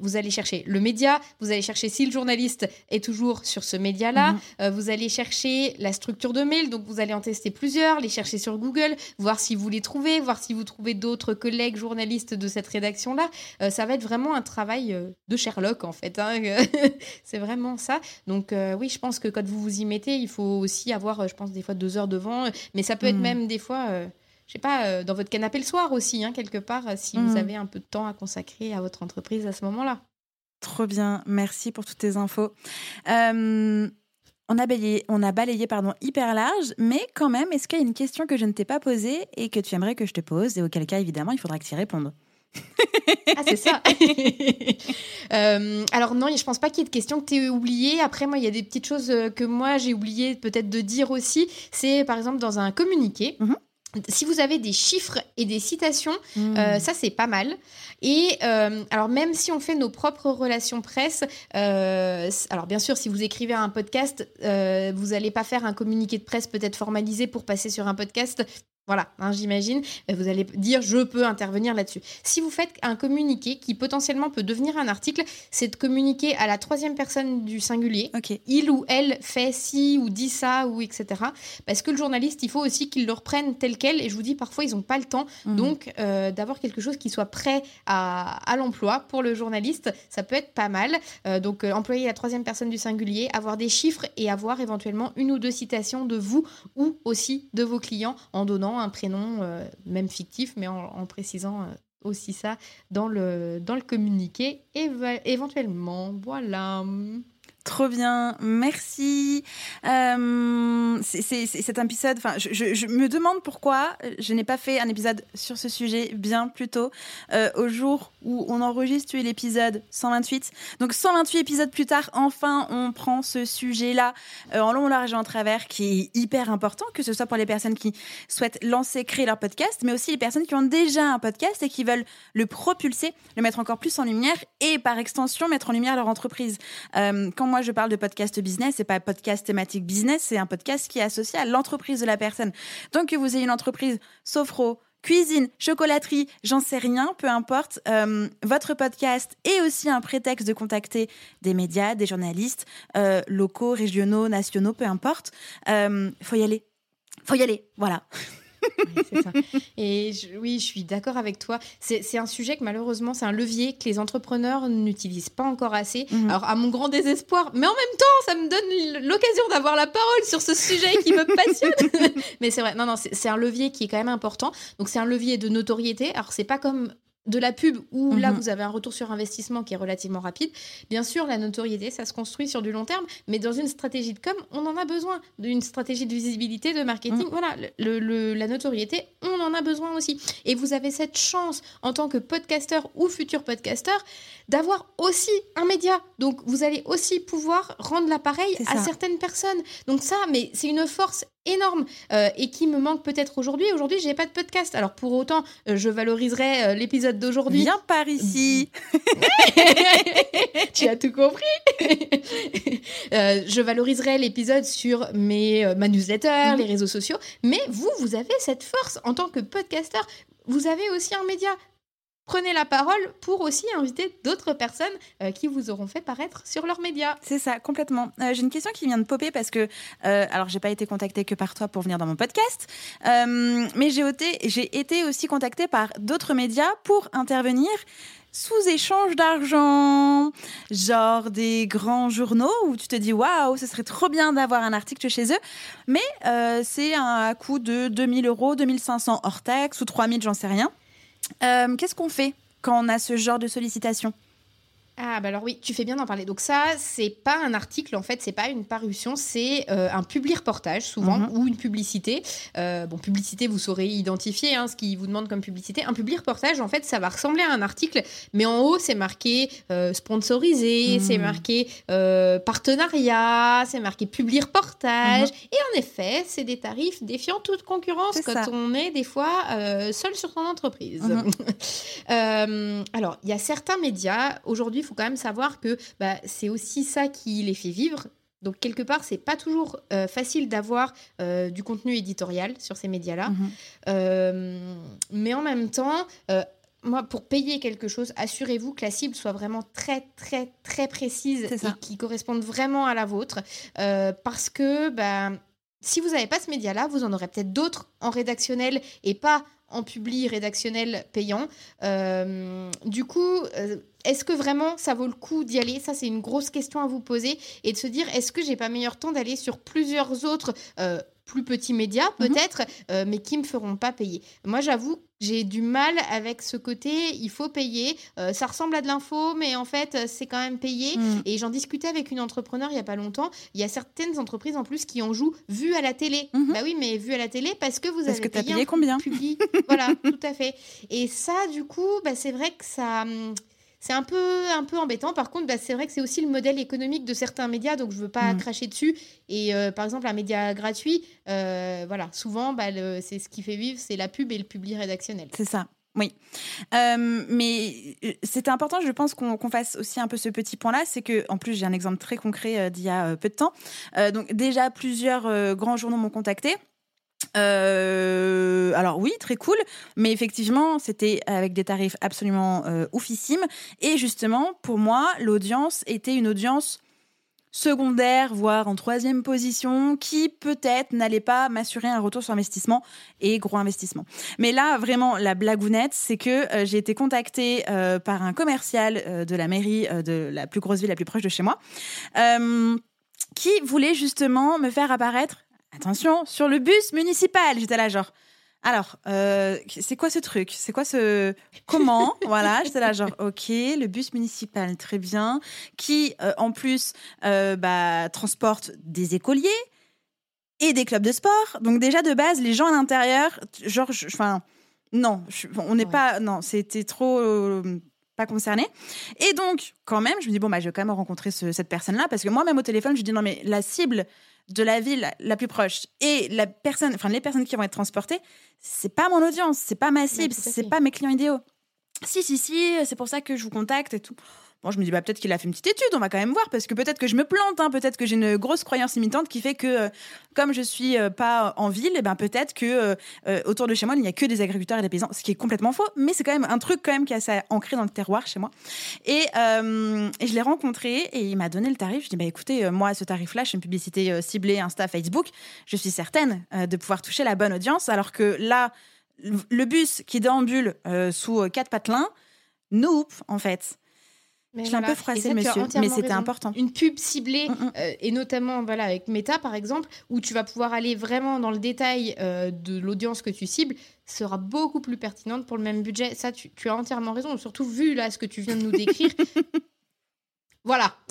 vous allez chercher le média, vous allez chercher si le journaliste est toujours sur ce média-là, Mhm. vous allez chercher la structure de mail, donc vous allez en tester plusieurs, les chercher sur Google, voir si vous les trouvez, voir si vous trouvez d'autres collègues journalistes de cette rédaction-là. Euh, ça va être vraiment un travail euh, de Sherlock, en fait. hein. C'est vraiment ça. Donc euh, oui, je pense que quand vous vous y mettez, il faut aussi avoir, je pense, des fois deux heures devant, mais ça peut être Mhm. même des fois... euh, je sais pas, dans votre canapé le soir aussi, hein, quelque part, si vous Mhm. avez un peu de temps à consacrer à votre entreprise à ce moment-là. Trop bien, merci pour toutes tes infos. Euh, on a balayé, on a balayé pardon, hyper large, mais quand même, est-ce qu'il y a une question que je ne t'ai pas posée et que tu aimerais que je te pose et auquel cas, évidemment, il faudra que tu y répondes Ah, c'est ça. Euh, alors non, je pense pas qu'il y ait de questions que tu aies oubliées. Après, moi, il y a des petites choses euh, que moi, j'ai oublié peut-être de dire aussi. C'est, par exemple, dans un communiqué, Mhm. Si vous avez des chiffres et des citations, Hmm. euh, ça, c'est pas mal. Et euh, alors, même si on fait nos propres relations presse, euh, alors bien sûr, si vous écrivez un podcast, vous n'allez pas faire un communiqué de presse peut-être formalisé pour passer sur un podcast. Voilà, hein, j'imagine. Euh, Vous allez dire je peux intervenir là-dessus. Si vous faites un communiqué qui potentiellement peut devenir un article, c'est de communiquer à la troisième personne du singulier. Il ou elle fait ci ou dit ça ou etc. Parce que le journaliste, il faut aussi qu'il le reprenne tel quel. Et je vous dis, parfois, ils n'ont pas le temps. Mhm. Donc, euh, d'avoir quelque chose qui soit prêt à, à l'emploi pour le journaliste, ça peut être pas mal. Euh, donc, euh, employer la troisième personne du singulier, avoir des chiffres et avoir éventuellement une ou deux citations de vous ou aussi de vos clients en donnant un prénom, euh, même fictif, mais en, précisant. euh, aussi ça dans le, dans le communiqué éve- éventuellement voilà Trop bien, merci. Euh, c'est- cet épisode. Enfin, je, me demande pourquoi je n'ai pas fait un épisode sur ce sujet bien plus tôt, euh, au jour où on enregistre l'épisode 128. Donc 128 épisodes plus tard, enfin, on prend ce sujet-là euh, en long, large et en travers, qui est hyper important, que ce soit pour les personnes qui souhaitent lancer, créer leur podcast, mais aussi les personnes qui ont déjà un podcast et qui veulent le propulser, le mettre encore plus en lumière et par extension mettre en lumière leur entreprise. Quand moi je parle de podcast business, c'est pas podcast thématique business, c'est un podcast qui est associé à l'entreprise de la personne. Donc que vous ayez une entreprise sophro, cuisine, chocolaterie, j'en sais rien, peu importe. euh, votre podcast est aussi un prétexte de contacter des médias, des journalistes euh, locaux, régionaux, nationaux, peu importe. Euh, faut y aller. Faut y aller. Voilà. Ça. Et je- oui, je suis d'accord avec toi. C'est un sujet que malheureusement, c'est un levier que les entrepreneurs n'utilisent pas encore assez. Mhm. Alors, à mon grand désespoir, mais en même temps, ça me donne l'occasion d'avoir la parole sur ce sujet qui me passionne. mais c'est vrai, non, non, c'est un levier qui est quand même important. Donc, c'est un levier de notoriété. Alors, c'est pas comme de la pub où là Mhm. vous avez un retour sur investissement qui est relativement rapide. Bien sûr, la notoriété, ça se construit sur du long terme, mais dans une stratégie de com, on en a besoin d'une stratégie de visibilité, de marketing. Mhm. Voilà, le, le- la notoriété, on en a besoin aussi. Et vous avez cette chance en tant que podcasteur ou futur podcasteur d'avoir aussi un média. Donc vous allez aussi pouvoir rendre l'appareil à certaines personnes. Donc ça, mais c'est une force énorme euh, et qui me manque peut-être aujourd'hui. Aujourd'hui, j'ai pas de podcast. Alors pour autant, euh, je valoriserai euh, l'épisode d'aujourd'hui. Viens par ici. tu as tout compris. Je valoriserai l'épisode sur mes, ma newsletter, Mhm. les réseaux sociaux. Mais vous, vous avez cette force en tant que podcasteur. Vous avez aussi un média. Prenez la parole pour aussi inviter d'autres personnes euh, qui vous auront fait paraître sur leurs médias. C'est ça, complètement. Euh, j'ai une question qui vient de popper parce que, euh, alors, j'ai pas été contactée que par toi pour venir dans mon podcast, euh, mais j'ai été, aussi contactée par d'autres médias pour intervenir sous échange d'argent, genre des grands journaux où tu te dis waouh, ce serait trop bien d'avoir un article chez eux, mais c'est un coût de 2000 euros, 2500 hors taxe ou 3000, j'en sais rien. Euh, Qu'est-ce qu'on fait quand on a ce genre de sollicitation? Ah bah alors oui, tu fais bien d'en parler. Donc ça, c'est pas un article en fait, c'est pas une parution, c'est euh, un publi reportage souvent Mhm. ou une publicité. Euh, bon, publicité, vous saurez identifier hein, ce qui vous demande comme publicité. Un publi reportage, en fait, ça va ressembler à un article, mais en haut c'est marqué euh, sponsorisé, Mhm. c'est marqué partenariat, c'est marqué publi reportage. Et en effet, c'est des tarifs défiant toute concurrence quand ça. on est des fois seul sur son entreprise. Mhm. Alors, il y a certains médias, aujourd'hui, faut quand même savoir que bah, c'est aussi ça qui les fait vivre. Donc, quelque part, c'est pas toujours euh, facile d'avoir euh, du contenu éditorial sur ces médias-là. Mhm. Euh, mais en même temps, moi, pour payer quelque chose, assurez-vous que la cible soit vraiment très, très, très précise et qui corresponde vraiment à la vôtre. Parce que bah, si vous n'avez pas ce média-là, vous en aurez peut-être d'autres en rédactionnel et pas en publi rédactionnel payant. Euh, du coup, euh, est-ce que vraiment ça vaut le coup d'y aller? Ça, c'est une grosse question à vous poser et de se dire est-ce que j'ai pas meilleur temps d'aller sur plusieurs autres euh, plus petits médias Mhm. peut-être, euh, mais qui me feront pas payer. Moi, j'avoue, j'ai du mal avec ce côté. Il faut payer. Euh, ça ressemble à de l'info, mais en fait, euh, c'est quand même payé. Mhm. Et j'en discutais avec une entrepreneur il y a pas longtemps. Il y a certaines entreprises en plus qui en jouent vu à la télé. Mhm. Bah oui, mais vu à la télé parce que vous Parce avez que payé payé combien? public. voilà, tout à fait. Et ça, du coup, bah, c'est vrai que ça. C'est un peu, un peu embêtant. Par contre, bah, c'est vrai que c'est aussi le modèle économique de certains médias, donc je veux pas Mm. cracher dessus. Et euh, par exemple, un média gratuit, euh, voilà, souvent, bah, c'est ce qui fait vivre, c'est la pub et le public rédactionnel. C'est ça. Oui. Euh, mais c'était important, je pense, qu'on fasse aussi un peu ce petit point-là. C'est que, en plus, j'ai un exemple très concret d'il y a peu de temps. Donc, déjà, plusieurs grands journaux m'ont contacté. Euh, alors oui, très cool, mais effectivement, c'était avec des tarifs absolument euh, oufissimes. Et justement, pour moi, l'audience était une audience secondaire, voire en troisième position, qui peut-être n'allait pas m'assurer un retour sur investissement et gros investissement. Mais là, vraiment, la blagounette, c'est que euh, j'ai été contactée euh, par un commercial de la mairie de la plus grosse ville la plus proche de chez moi, qui voulait justement me faire apparaître, attention, sur le bus municipal. J'étais là, genre. Alors, euh, c'est quoi ce truc? C'est quoi ce... Comment? Voilà, j'étais là genre, ok, le bus municipal, très bien, qui euh, en plus euh, bah, transporte des écoliers et des clubs de sport. Donc déjà, de base, les gens à l'intérieur, genre, enfin, non, je- on n'est Ouais. pas... Non, c'était trop... pas concerné. Et donc, quand même, je me dis, bon, bah, je vais quand même rencontrer ce- cette personne-là, parce que moi, même au téléphone, je dis, non, mais la cible de la ville la plus proche et la personne, enfin, les personnes qui vont être transportées, c'est pas mon audience, c'est pas ma cible, c'est pas mes clients idéaux. Si, si, si, c'est pour ça que je vous contacte et tout. Bon, je me dis, bah, peut-être qu'il a fait une petite étude, on va quand même voir, parce que peut-être que je me plante, hein, peut-être que j'ai une grosse croyance limitante qui fait que, euh, comme je suis euh, pas en ville, et ben peut-être que euh, autour de chez moi, il n'y a que des agriculteurs et des paysans, ce qui est complètement faux, mais c'est quand même un truc quand même qui est assez ancré dans le terroir chez moi. Et, je l'ai rencontré et il m'a donné le tarif. Je dis, bah écoutez, moi, ce tarif-là, je fais une publicité ciblée Insta, Facebook, je suis certaine de pouvoir toucher la bonne audience, alors que là, le- bus qui déambule sous quatre patelins, nope, en fait. Mais Je l'ai un peu froissé, monsieur, mais c'était important. Une pub ciblée, Mm, mm. euh, et notamment voilà, avec Meta par exemple, où tu vas pouvoir aller vraiment dans le détail euh, de l'audience que tu cibles, sera beaucoup plus pertinente pour le même budget. Ça, tu, tu as entièrement raison, surtout vu là ce que tu viens de nous décrire. voilà.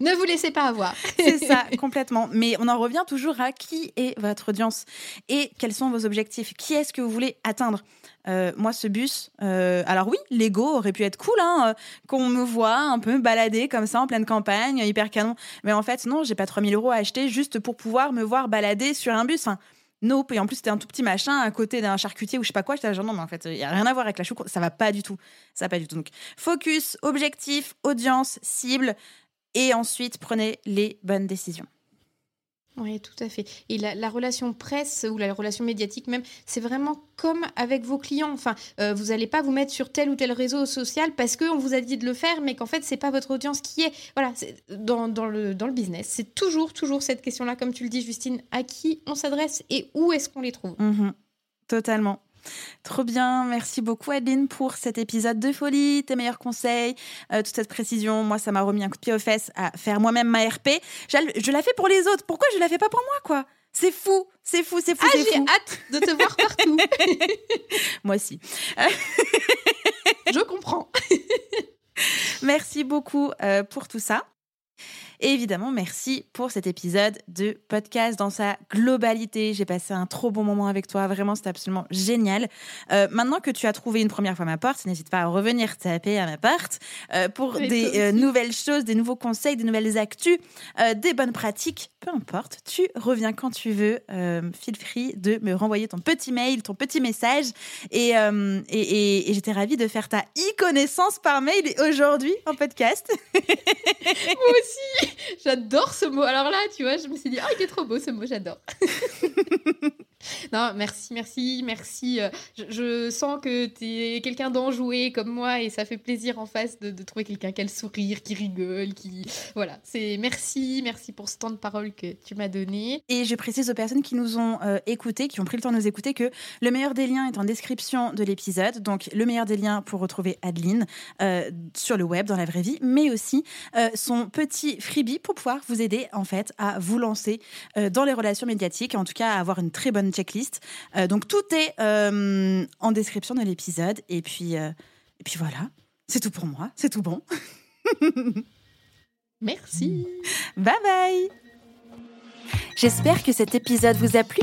ne vous laissez pas avoir. C'est ça, complètement. Mais on en revient toujours à qui est votre audience et quels sont vos objectifs. Qui est-ce que vous voulez atteindre? Euh, Moi, ce bus, euh, alors oui, l'ego aurait pu être cool, hein, euh, qu'on me voit un peu balader comme ça en pleine campagne, hyper canon. Mais en fait, non, j'ai pas 3000 euros à acheter juste pour pouvoir me voir balader sur un bus. Enfin, Nope. Et en plus, c'était un tout petit machin à côté d'un charcutier ou je sais pas quoi. J'étais genre, non, mais en fait, il y a rien à voir avec la choucroute. Ça va pas du tout. Ça va pas du tout. Donc, focus, objectif, audience, cible. Et ensuite, prenez les bonnes décisions. Oui, tout à fait. Et la, la relation presse ou la relation médiatique même, c'est vraiment comme avec vos clients. Enfin, euh, vous n'allez pas vous mettre sur tel ou tel réseau social parce qu'on vous a dit de le faire, mais qu'en fait, c'est pas votre audience qui est. Voilà, c'est- dans, dans le, dans le business, c'est toujours, toujours cette question-là, comme tu le dis, Justine, à qui on s'adresse et où est-ce qu'on les trouve? Mhm. Totalement. Trop bien, merci beaucoup Adeline pour cet épisode de folie, tes meilleurs conseils, euh, toute cette précision. Moi, ça m'a remis un coup de pied aux fesses à faire moi-même ma RP. Je la fais pour les autres. Pourquoi je la fais pas pour moi, quoi? C'est fou, c'est fou, c'est fou, Ah, j'ai hâte de te voir partout. Moi aussi. Je comprends. Merci beaucoup euh, pour tout ça. Et évidemment, merci pour cet épisode de podcast dans sa globalité. J'ai passé un trop bon moment avec toi. Vraiment, c'était absolument génial. Euh, maintenant que tu as trouvé une première fois ma porte, n'hésite pas à revenir taper à ma porte euh, pour des euh, nouvelles choses, des nouveaux conseils, des nouvelles actus, des bonnes pratiques. Peu importe, tu reviens quand tu veux. feel free de me renvoyer ton petit mail, ton petit message. Et, et, et j'étais ravie de faire ta e-connaissance par mail aujourd'hui en podcast. Moi aussi J'adore ce mot. Alors là, tu vois, je me suis dit, oh, il est trop beau ce mot, j'adore. non, merci, merci, merci. Euh, je, sens que tu es quelqu'un d'enjoué comme moi et ça fait plaisir en face de, trouver quelqu'un qui a le sourire, qui rigole, qui. Voilà, c'est merci, merci pour ce temps de parole que tu m'as donné. Et je précise aux personnes qui nous ont euh, écoutés, qui ont pris le temps de nous écouter, que le meilleur des liens est en description de l'épisode. Donc, le meilleur des liens pour retrouver Adeline euh, sur le web, dans la vraie vie, mais aussi son petit freebie pour pouvoir vous aider en fait à vous lancer dans les relations médiatiques, en tout cas à avoir une très bonne checklist. Euh, donc tout est euh, en description de l'épisode. Et puis, euh, et puis voilà, c'est tout pour moi, c'est tout bon. Merci. Bye bye. J'espère que cet épisode vous a plu.